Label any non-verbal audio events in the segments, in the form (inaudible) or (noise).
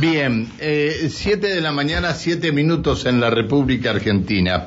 Bien, eh, siete de la mañana, siete minutos en la República Argentina.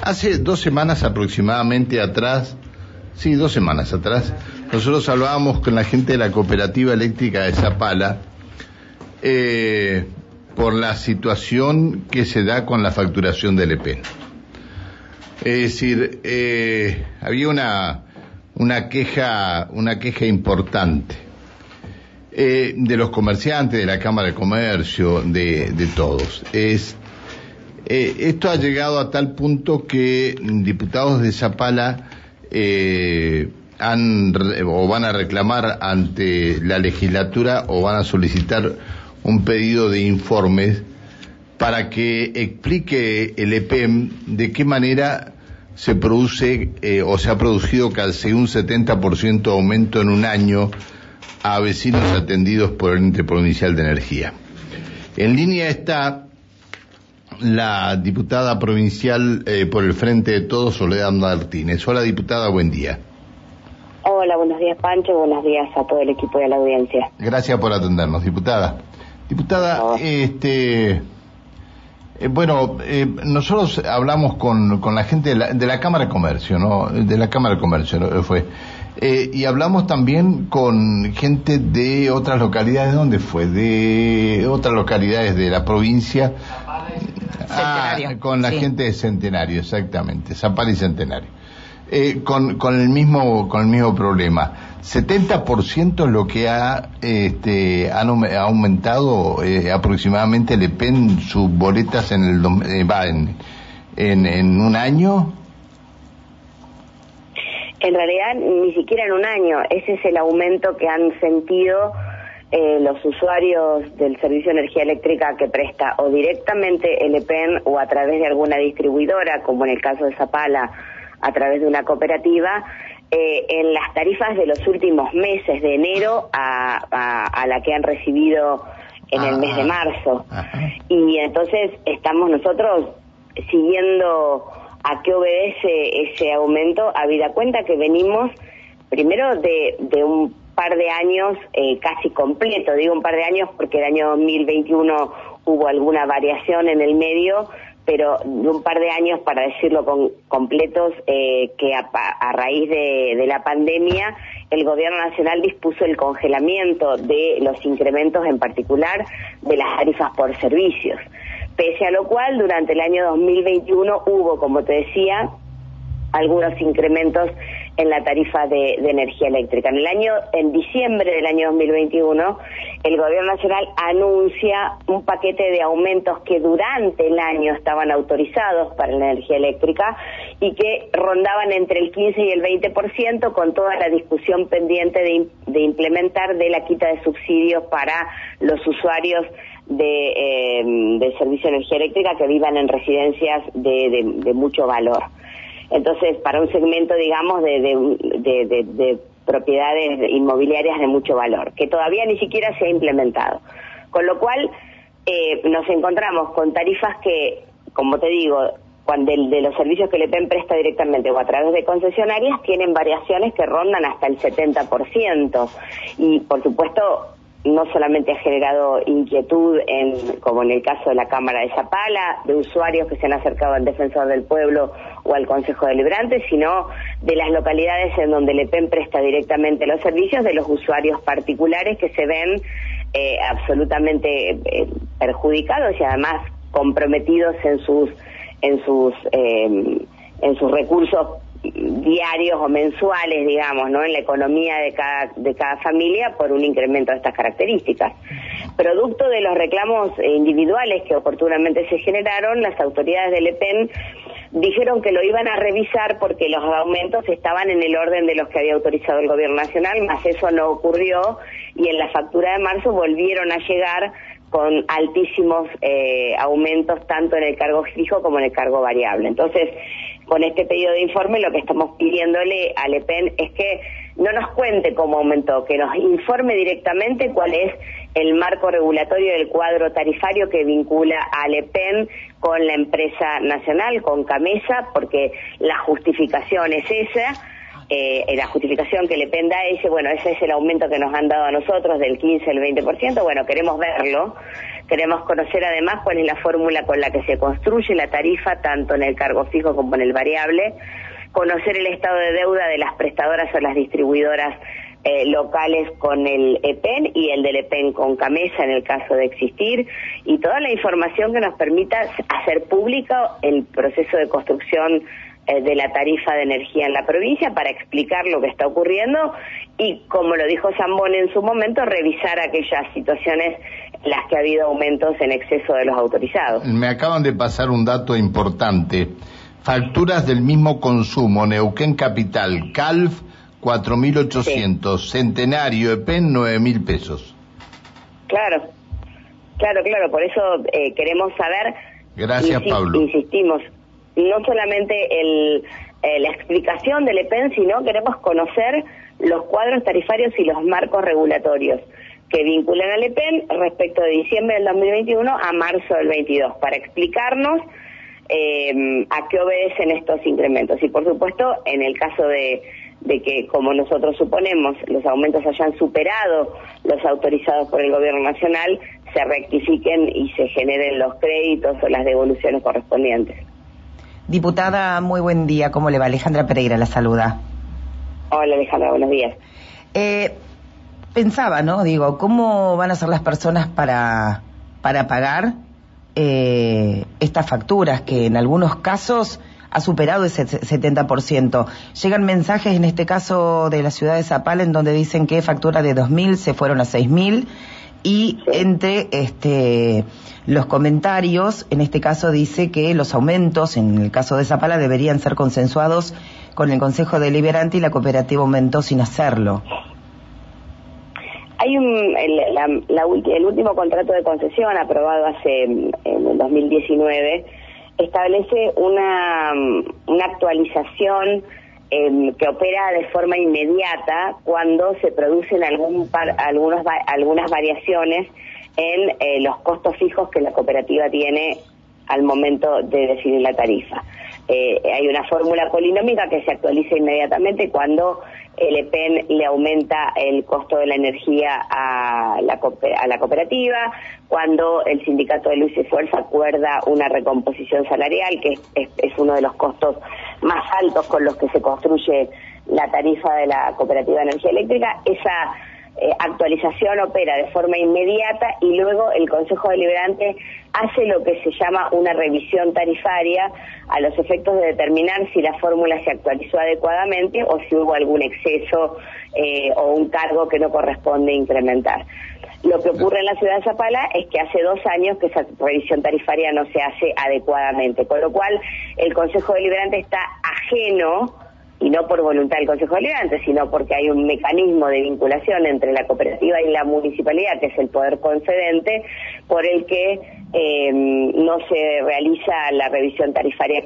Hace dos semanas aproximadamente atrás, sí, dos semanas atrás, nosotros hablábamos con la gente de la cooperativa eléctrica de Zapala eh, por la situación que se da con la facturación del EPEN. Es decir, eh, había una, una queja, una queja importante eh, de los comerciantes, de la Cámara de Comercio, de, de todos. Es, eh, esto ha llegado a tal punto que diputados de Zapala eh, han o van a reclamar ante la legislatura o van a solicitar un pedido de informes para que explique el EPEM de qué manera se produce eh, o se ha producido casi un 70% aumento en un año a vecinos atendidos por el ente provincial de energía. En línea está la diputada provincial eh, por el Frente de Todos, Soledad Martínez. Hola diputada, buen día. Hola, buenos días Pancho, buenos días a todo el equipo de la audiencia. Gracias por atendernos, diputada. Diputada, este, eh, bueno, eh, nosotros hablamos con, con la gente de la, de la, Cámara de Comercio, ¿no? De la Cámara de Comercio ¿no? fue. Eh, y hablamos también con gente de otras localidades, ¿dónde fue? De otras localidades de la provincia. Ah, con la gente de Centenario, exactamente, Zapala y Centenario. Eh, con, con el mismo con el mismo problema. 70% es lo que ha este ha aumentado eh, aproximadamente le pen sus boletas en el eh, va en, en, en un año. En realidad ni siquiera en un año, ese es el aumento que han sentido eh, los usuarios del servicio de energía eléctrica que presta o directamente el EPEN o a través de alguna distribuidora, como en el caso de Zapala, a través de una cooperativa, eh, en las tarifas de los últimos meses, de enero a, a, a la que han recibido en el mes de marzo. Y entonces estamos nosotros siguiendo a qué obedece ese aumento, habida cuenta que venimos primero de, un par de años eh, casi completo, digo un par de años porque el año 2021 hubo alguna variación en el medio, pero de un par de años, para decirlo con, completos, eh, que a, a raíz de, de, la pandemia el Gobierno Nacional dispuso el congelamiento de los incrementos, en particular de las tarifas por servicios. Pese a lo cual, durante el año 2021 hubo, como te decía, algunos incrementos en la tarifa de, energía eléctrica. En el año, en diciembre del año 2021, el Gobierno Nacional anuncia un paquete de aumentos que durante el año estaban autorizados para la energía eléctrica y que rondaban entre el 15 y el 20% con toda la discusión pendiente de, de implementar de la quita de subsidios para los usuarios de, eh, servicio de energía eléctrica que vivan en residencias de, mucho valor. Entonces, para un segmento, digamos, de, de, de, de, propiedades inmobiliarias de mucho valor, que todavía ni siquiera se ha implementado. Con lo cual, eh, nos encontramos con tarifas que, como te digo, cuando de, de los servicios que le PEN presta directamente o a través de concesionarias, tienen variaciones que rondan hasta el 70%. Y, por supuesto, no solamente ha generado inquietud, en, como en el caso de la Cámara de Zapala, de usuarios que se han acercado al Defensor del Pueblo o al Consejo Deliberante, sino de las localidades en donde el EPEN presta directamente los servicios, de los usuarios particulares que se ven eh, absolutamente eh, perjudicados y además comprometidos en sus en sus eh, en sus recursos diarios o mensuales, digamos, ¿no? En la economía de cada, de cada familia por un incremento de estas características. Producto de los reclamos individuales que oportunamente se generaron, las autoridades del EPEN dijeron que lo iban a revisar porque los aumentos estaban en el orden de los que había autorizado el gobierno nacional, más eso no ocurrió y en la factura de marzo volvieron a llegar con altísimos eh, aumentos tanto en el cargo fijo como en el cargo variable. Entonces, con este pedido de informe lo que estamos pidiéndole al EPEN es que no nos cuente cómo aumentó, que nos informe directamente cuál es el marco regulatorio del cuadro tarifario que vincula al EPEN con la empresa nacional, con Camesa, porque la justificación es esa. Eh, la justificación que le penda dice, bueno, ese es el aumento que nos han dado a nosotros del 15 al 20%, bueno, queremos verlo, Queremos conocer además cuál es la fórmula con la que se construye la tarifa, tanto en el cargo fijo como en el variable, conocer el estado de deuda de las prestadoras o las distribuidoras eh, locales con el EPEN y el del EPEN con Camesa en el caso de existir. Y toda la información que nos permita hacer pública el proceso de construcción de la tarifa de energía en la provincia para explicar lo que está ocurriendo y, como lo dijo Zambón en su momento, revisar aquellas situaciones en las que ha habido aumentos en exceso de los autorizados. Me acaban de pasar un dato importante. Facturas del mismo consumo, Neuquén Capital, CALF 4.800, Centenario, EPEN 9.000 pesos. Claro, claro, claro, por eso eh, queremos saber. Gracias, Pablo. Insistimos, no solamente el, eh, la explicación del EPEN, sino queremos conocer los cuadros tarifarios y los marcos regulatorios que vinculan al EPEN respecto de diciembre del 2021 a marzo del 22, para explicarnos eh, a qué obedecen estos incrementos. Y por supuesto, en el caso de de que, como nosotros suponemos, los aumentos hayan superado los autorizados por el Gobierno Nacional, se rectifiquen y se generen los créditos o las devoluciones correspondientes. Diputada, muy buen día. ¿Cómo le va? Alejandra Pereira la saluda. Hola Alejandra, buenos días. Eh, pensaba, ¿no? Digo, ¿cómo van a ser las personas para, para pagar eh, estas facturas que en algunos casos ha superado ese 70%. Llegan mensajes, en este caso de la ciudad de Zapala, en donde dicen que factura de 2.000 se fueron a 6.000 y entre este los comentarios, en este caso dice que los aumentos, en el caso de Zapala, deberían ser consensuados con el Consejo Deliberante y la cooperativa aumentó sin hacerlo. Hay un, el, el último contrato de concesión aprobado hace en el 2019 establece una, una actualización em, que opera de forma inmediata cuando se producen algún algunos, algunas variaciones en eh, los costos fijos que la cooperativa tiene al momento de decidir la tarifa. Eh, hay una fórmula polinómica que se actualiza inmediatamente cuando el EPEN le aumenta el costo de la energía a la, cooperativa, cuando el sindicato de luz y fuerza acuerda una recomposición salarial, que es, uno de los costos más altos con los que se construye la tarifa de la cooperativa de energía eléctrica, esa eh, actualización opera de forma inmediata y luego el Consejo Deliberante hace lo que se llama una revisión tarifaria a los efectos de determinar si la fórmula se actualizó adecuadamente o si hubo algún exceso eh, o un cargo que no corresponde incrementar. Lo que ocurre en la ciudad de Zapala es que hace dos años que esa revisión tarifaria no se hace adecuadamente, con lo cual el Consejo Deliberante está ajeno y no por voluntad del Consejo Deliberante, sino porque hay un mecanismo de vinculación entre la cooperativa y la municipalidad, que es el poder concedente, por el que eh, no se realiza la revisión tarifaria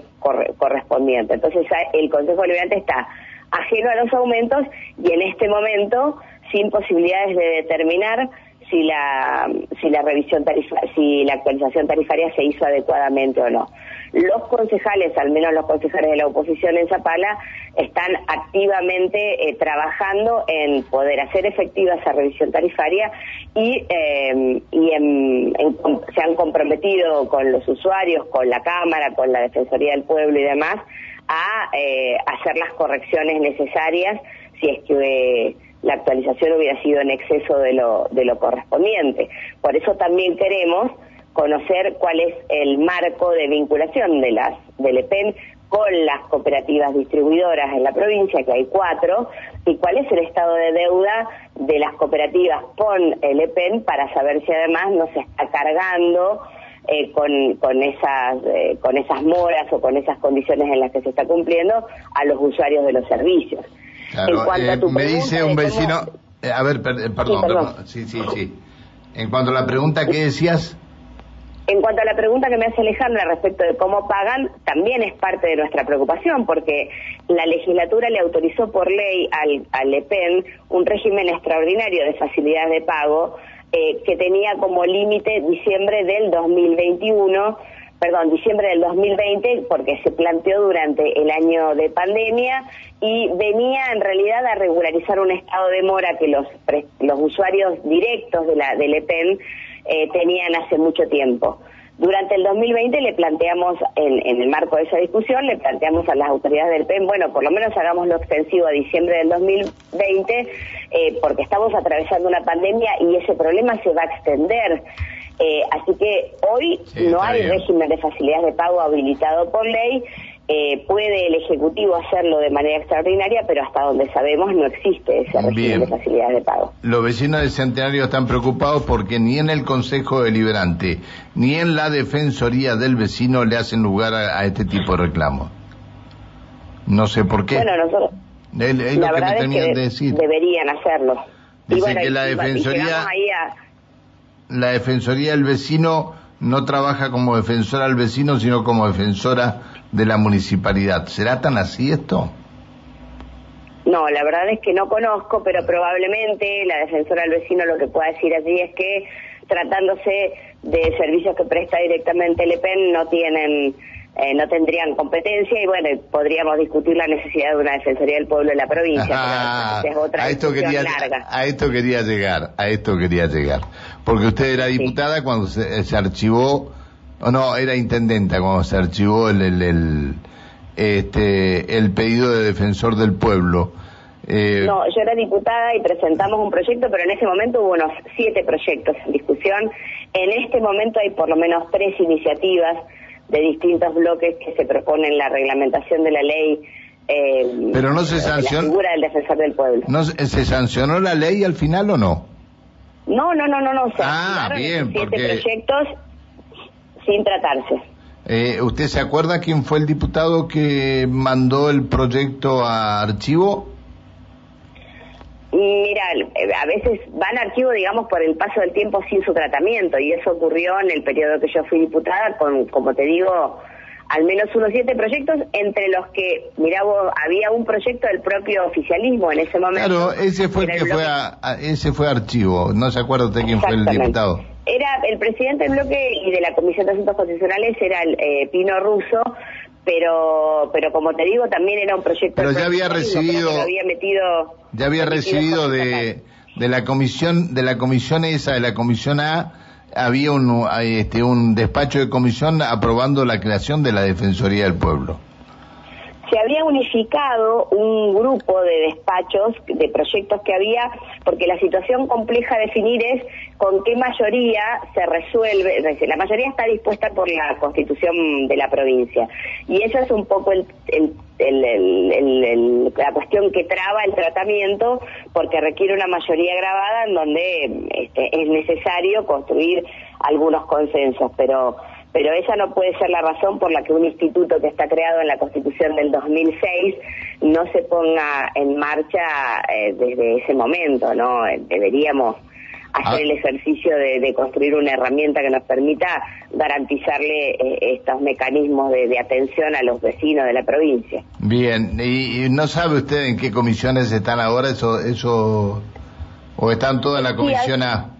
correspondiente. Entonces el Consejo Deliberante está ajeno a los aumentos y en este momento sin posibilidades de determinar si la si la revisión tarifa, si la actualización tarifaria se hizo adecuadamente o no. Los concejales, al menos los concejales de la oposición en Zapala, están activamente eh, trabajando en poder hacer efectiva esa revisión tarifaria y, eh, y se han comprometido con los usuarios, con la Cámara, con la Defensoría del Pueblo y demás a eh, hacer las correcciones necesarias si es que la actualización hubiera sido en exceso de lo, de lo correspondiente. Por eso también queremos conocer cuál es el marco de vinculación de las del EPEN con las cooperativas distribuidoras en la provincia, que hay cuatro, y cuál es el estado de deuda de las cooperativas con el EPEN para saber si además no se está cargando eh, eh, con esas moras o con esas condiciones en las que se está cumpliendo a los usuarios de los servicios. Eh, me dice un vecino, a ver, perdón, perdón, sí, sí, sí. En cuanto a la pregunta que decías... En cuanto a la pregunta que me hace Alejandra respecto de cómo pagan, también es parte de nuestra preocupación, porque la legislatura le autorizó por ley al, al EPEN un régimen extraordinario de facilidades de pago eh, que tenía como límite diciembre del 2021 perdón, diciembre del 2020, porque se planteó durante el año de pandemia y venía en realidad a regularizar un estado de mora que los, los usuarios directos de la, del EPEN eh, tenían hace mucho tiempo. Durante el 2020 le planteamos, en, el marco de esa discusión, le planteamos a las autoridades del PEN, bueno, por lo menos hagámoslo extensivo a diciembre del 2020, eh, porque estamos atravesando una pandemia y ese problema se va a extender. Eh, así que hoy no hay régimen de facilidades de pago habilitado por ley eh, puede el Ejecutivo hacerlo de manera extraordinaria, pero hasta donde sabemos no existe ese régimen de facilidades de pago. Los vecinos de Centenario están preocupados porque ni en el Consejo Deliberante ni en la Defensoría del Vecino le hacen lugar a, este tipo de reclamos. No sé por qué. Bueno, nosotros. la verdad es que decir. deberían hacerlo. Dice que la Defensoría. La Defensoría del Vecino no trabaja como defensora al vecino, sino como defensora de la municipalidad. ¿Será tan así esto? No, la verdad es que no conozco, pero probablemente la defensora del vecino lo que pueda decir allí es que tratándose de servicios que presta directamente el EPEN no tienen eh, no tendrían competencia y bueno, podríamos discutir la necesidad de una defensoría del pueblo de la provincia. es otra a esto quería larga. a esto quería llegar, a esto quería llegar, porque usted era diputada cuando se, se archivó o no, era intendenta cuando se archivó el, el, este, el pedido de defensor del pueblo. Eh, no, yo era diputada y presentamos un proyecto, pero en ese momento hubo unos siete proyectos en discusión. En este momento hay por lo menos tres iniciativas de distintos bloques que se proponen la reglamentación de la ley. Eh, pero no se sancionó. La figura del defensor del pueblo. ¿No se sancionó la ley al final o no? No, no, no, no, no. Se ah, bien, siete proyectos sin tratarse. Eh, ¿Usted se acuerda quién fue el diputado que mandó el proyecto a archivo? Mira, eh, a veces van a archivo, digamos, por el paso del tiempo sin su tratamiento, y eso ocurrió en el periodo que yo fui diputada, con, como te digo, al menos unos siete proyectos, entre los que, mira vos, había un proyecto del propio oficialismo en ese momento. Claro, ese fue el que fue a, ese fue archivo, no se acuerda usted quién fue el diputado. Era el presidente del bloque y de la Comisión de Asuntos Constitucionales era el eh, Pino Russo, pero pero como te digo también era un proyecto. Pero ya había recibido. había metido. Ya había recibido de de la comisión de la comisión esa de la comisión A había un este un despacho de comisión aprobando la creación de la defensoría del pueblo se había unificado un grupo de despachos, de proyectos que había, porque la situación compleja a definir es con qué mayoría se resuelve, la mayoría está dispuesta por la constitución de la provincia. Y esa es un poco el, la cuestión que traba el tratamiento, porque requiere una mayoría grabada en donde este, es necesario construir algunos consensos, pero pero esa no puede ser la razón por la que un instituto que está creado en la Constitución del 2006 no se ponga en marcha eh, desde ese momento, ¿no? Deberíamos hacer ah. el ejercicio de, construir una herramienta que nos permita garantizarle eh, estos mecanismos de, atención a los vecinos de la provincia. Bien, ¿Y, no sabe usted en qué comisiones están ahora eso, eso o están todas en la comisión A?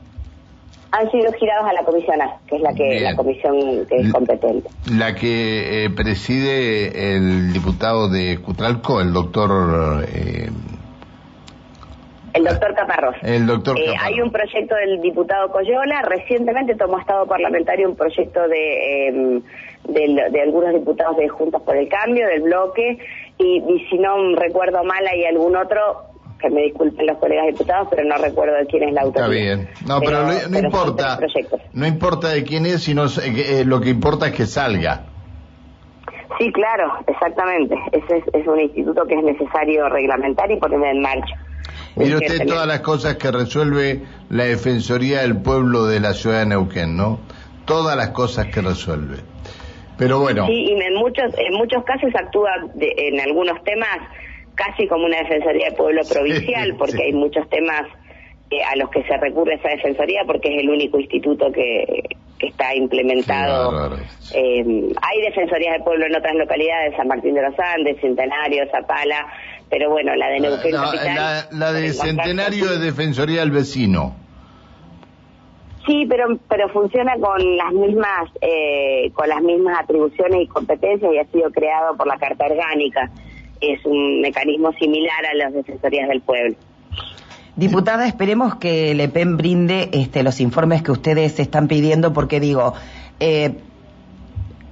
Han sido girados a la comisión A, que es la que la comisión que es competente. La que eh, preside el diputado de Cutralco, el doctor... Eh, el doctor Caparrós. El doctor eh, hay un proyecto del diputado Coyola, recientemente tomó Estado Parlamentario un proyecto de, em, de, algunos diputados de Juntos por el Cambio, del bloque, y, y si no recuerdo mal hay algún otro que me disculpen los colegas diputados, pero no recuerdo de quién es la autoridad. Está bien. No, pero, no, importa. No importa de quién es, sino eh, lo que importa es que salga. Sí, claro, exactamente. Ese es, un instituto que es necesario reglamentar y poner en marcha. Mire usted todas las cosas que resuelve la Defensoría del Pueblo de la ciudad de Neuquén, ¿no? Todas las cosas que resuelve. Pero bueno. Sí, y en muchos, en muchos casos actúa en algunos temas casi como una defensoría de pueblo provincial, (laughs) porque hay muchos temas eh, a los que se recurre esa defensoría, porque es el único instituto que, que está implementado. Eh, hay defensorías de pueblo en otras localidades, San Martín de los Andes, Centenario, Zapala, pero bueno, la de Neuquén la, la, de Centenario es defensoría del vecino. Sí, pero pero funciona con las mismas eh, con las mismas atribuciones y competencias y ha sido creado por la Carta Orgánica es un mecanismo similar a las defensorías del pueblo. Diputada, esperemos que el EPEN brinde este, los informes que ustedes están pidiendo, porque digo, eh,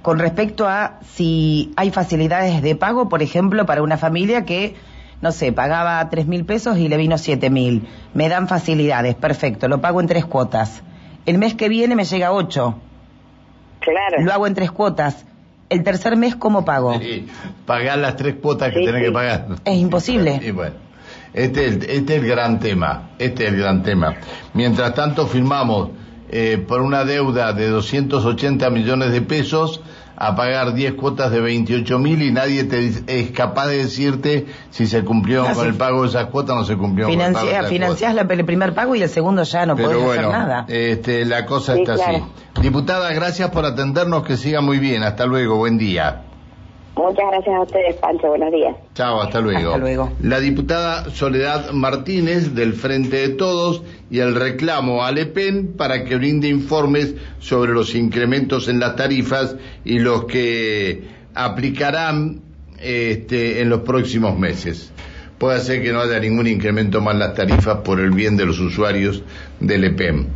con respecto a si hay facilidades de pago, por ejemplo, para una familia que, no sé, pagaba tres mil pesos y le vino siete mil. Me dan facilidades, perfecto, lo pago en tres cuotas. El mes que viene me llega ocho. Claro. Lo hago en tres cuotas. El tercer mes, ¿cómo pago? Sí, pagar las tres cuotas que Sí, tenés sí. que pagar. Es imposible. Y bueno, este, es el- este es el gran tema, este es el gran tema. Mientras tanto firmamos eh, por una deuda de 280 millones de pesos a pagar 10 cuotas de 28 mil y nadie te dice- es capaz de decirte si se cumplió No, con el pago de esas cuotas o no se cumplió con el pago de Financia, financiás el primer pago y el segundo ya no Pero podés bueno, hacer nada. este, la cosa Sí, está claro. así. Diputada, gracias por atendernos, que siga muy bien. Hasta luego, buen día. Muchas gracias a ustedes, Pancho. Buenos días. Chao, hasta luego. Hasta luego. La diputada Soledad Martínez del Frente de Todos y el reclamo al EPEN para que brinde informes sobre los incrementos en las tarifas y los que aplicarán este, en los próximos meses. Puede ser que no haya ningún incremento más en las tarifas por el bien de los usuarios del EPEN.